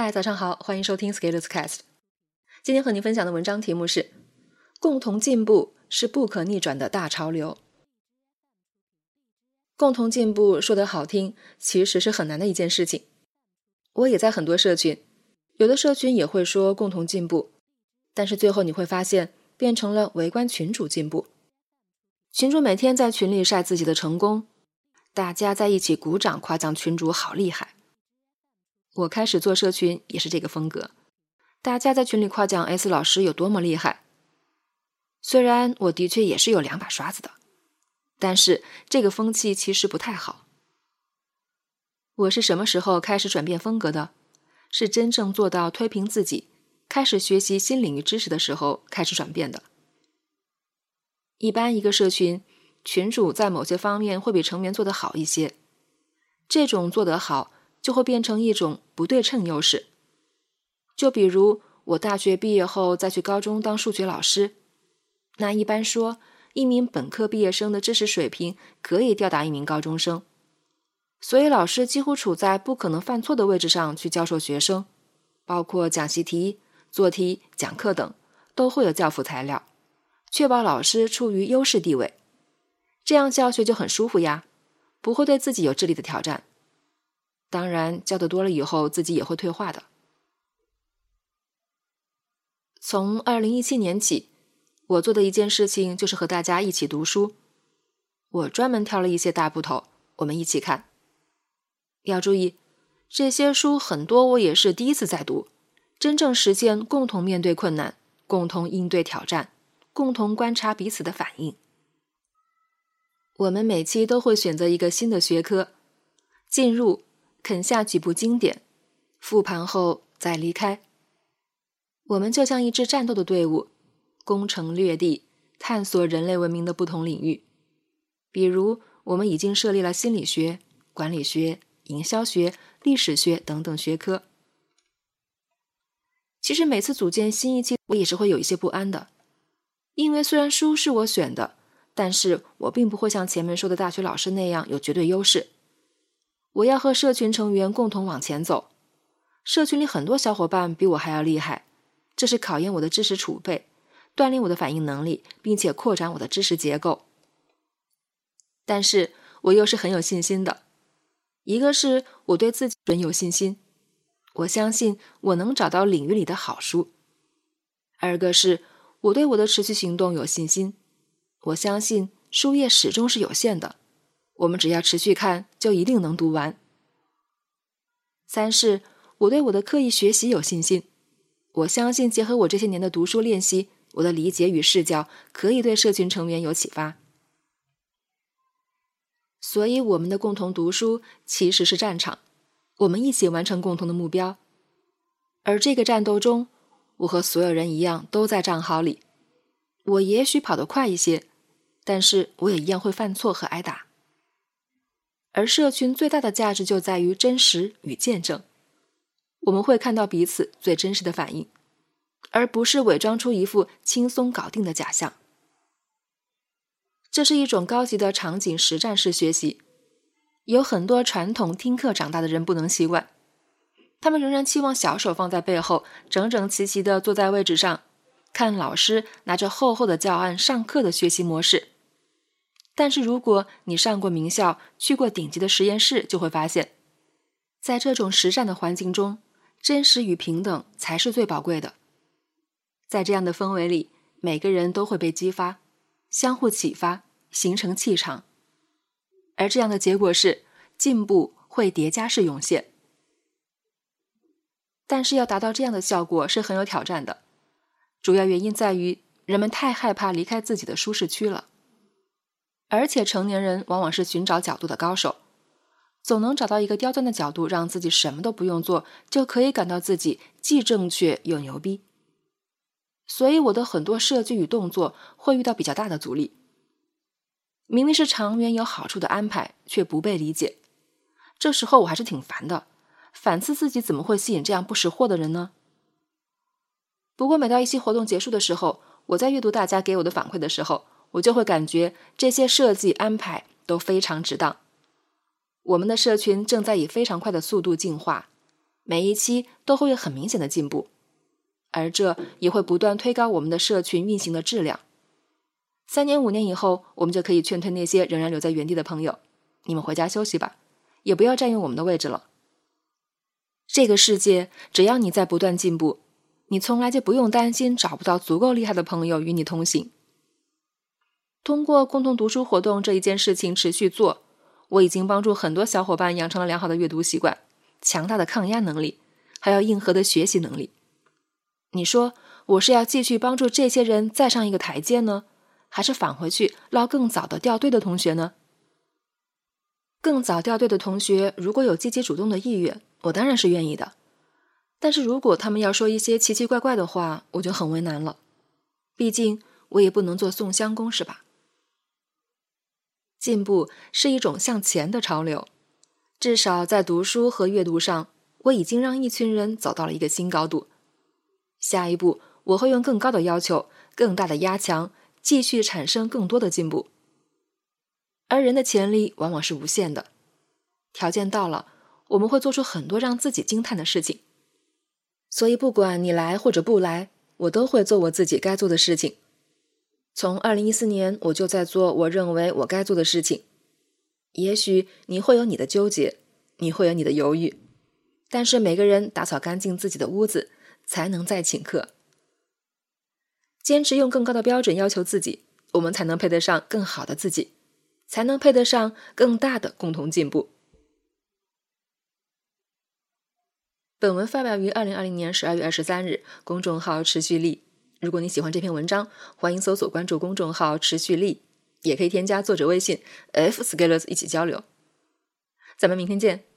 嗨，早上好，欢迎收听 Scalers Cast。今天和您分享的文章题目是“共同进步是不可逆转的大潮流”。共同进步说得好听，其实是很难的一件事情。我也在很多社群，有的社群也会说共同进步，但是最后你会发现，变成了围观群主进步。群主每天在群里晒自己的成功，大家在一起鼓掌夸奖群主好厉害。我开始做社群也是这个风格，大家在群里夸奖 S 老师有多么厉害。虽然我的确也是有两把刷子的，但是这个风气其实不太好。我是什么时候开始转变风格的？是真正做到推平自己，开始学习新领域知识的时候开始转变的。一般一个社群群主在某些方面会比成员做得好一些，这种做得好。就会变成一种不对称优势。就比如我大学毕业后再去高中当数学老师，那一般说，一名本科毕业生的知识水平可以吊打一名高中生，所以老师几乎处在不可能犯错的位置上去教授学生，包括讲习题、做题、讲课等，都会有教辅材料，确保老师处于优势地位。这样教学就很舒服呀，不会对自己有智力的挑战。当然，教的多了以后，自己也会退化的。从二零一七年起，我做的一件事情就是和大家一起读书。我专门挑了一些大部头，我们一起看。要注意，这些书很多我也是第一次在读，真正实现共同面对困难、共同应对挑战、共同观察彼此的反应。我们每期都会选择一个新的学科，进入。啃下几部经典，复盘后再离开。我们就像一支战斗的队伍，攻城略地，探索人类文明的不同领域。比如，我们已经设立了心理学、管理学、营销学、历史学等等学科。其实每次组建新一期，我也是会有一些不安的，因为虽然书是我选的，但是我并不会像前面说的大学老师那样有绝对优势。我要和社群成员共同往前走。社群里很多小伙伴比我还要厉害，这是考验我的知识储备，锻炼我的反应能力，并且扩展我的知识结构。但是我又是很有信心的。一个是我对自己很有信心，我相信我能找到领域里的好书；二个是我对我的持续行动有信心，我相信书页始终是有限的。我们只要持续看，就一定能读完。三是，我对我的刻意学习有信心，我相信结合我这些年的读书练习，我的理解与视角可以对社群成员有启发。所以，我们的共同读书其实是战场，我们一起完成共同的目标。而这个战斗中，我和所有人一样都在战壕里。我也许跑得快一些，但是我也一样会犯错和挨打。而社群最大的价值就在于真实与见证，我们会看到彼此最真实的反应，而不是伪装出一副轻松搞定的假象。这是一种高级的场景实战式学习，有很多传统听课长大的人不能习惯，他们仍然期望小手放在背后，整整齐齐地坐在位置上，看老师拿着厚厚的教案上课的学习模式。但是，如果你上过名校，去过顶级的实验室，就会发现，在这种实战的环境中，真实与平等才是最宝贵的。在这样的氛围里，每个人都会被激发，相互启发，形成气场，而这样的结果是进步会叠加式涌现。但是，要达到这样的效果是很有挑战的，主要原因在于人们太害怕离开自己的舒适区了。而且成年人往往是寻找角度的高手，总能找到一个刁钻的角度，让自己什么都不用做，就可以感到自己既正确又牛逼。所以我的很多设计与动作会遇到比较大的阻力。明明是长远有好处的安排，却不被理解，这时候我还是挺烦的，反思自己怎么会吸引这样不识货的人呢？不过每到一期活动结束的时候，我在阅读大家给我的反馈的时候。我就会感觉这些设计安排都非常值当。我们的社群正在以非常快的速度进化，每一期都会有很明显的进步，而这也会不断推高我们的社群运行的质量。三年、五年以后，我们就可以劝退那些仍然留在原地的朋友：“你们回家休息吧，也不要占用我们的位置了。”这个世界，只要你在不断进步，你从来就不用担心找不到足够厉害的朋友与你同行。通过共同读书活动这一件事情持续做，我已经帮助很多小伙伴养成了良好的阅读习惯、强大的抗压能力，还有硬核的学习能力。你说我是要继续帮助这些人再上一个台阶呢，还是返回去捞更早的掉队的同学呢？更早掉队的同学如果有积极主动的意愿。我当然是愿意的，但是如果他们要说一些奇奇怪怪的话，我就很为难了。毕竟我也不能做送香公，是吧？进步是一种向前的潮流，至少在读书和阅读上，我已经让一群人走到了一个新高度。下一步，我会用更高的要求、更大的压强，继续产生更多的进步。而人的潜力往往是无限的，条件到了。我们会做出很多让自己惊叹的事情，所以不管你来或者不来，我都会做我自己该做的事情。从二零一四年，我就在做我认为我该做的事情。也许你会有你的纠结，你会有你的犹豫，但是每个人打扫干净自己的屋子，才能再请客。坚持用更高的标准要求自己，我们才能配得上更好的自己，才能配得上更大的共同进步。本文发表于二零二零年十二月二十三日，公众号“持续力”。如果你喜欢这篇文章，欢迎搜索关注公众号“持续力”，也可以添加作者微信 f scalers 一起交流。咱们明天见。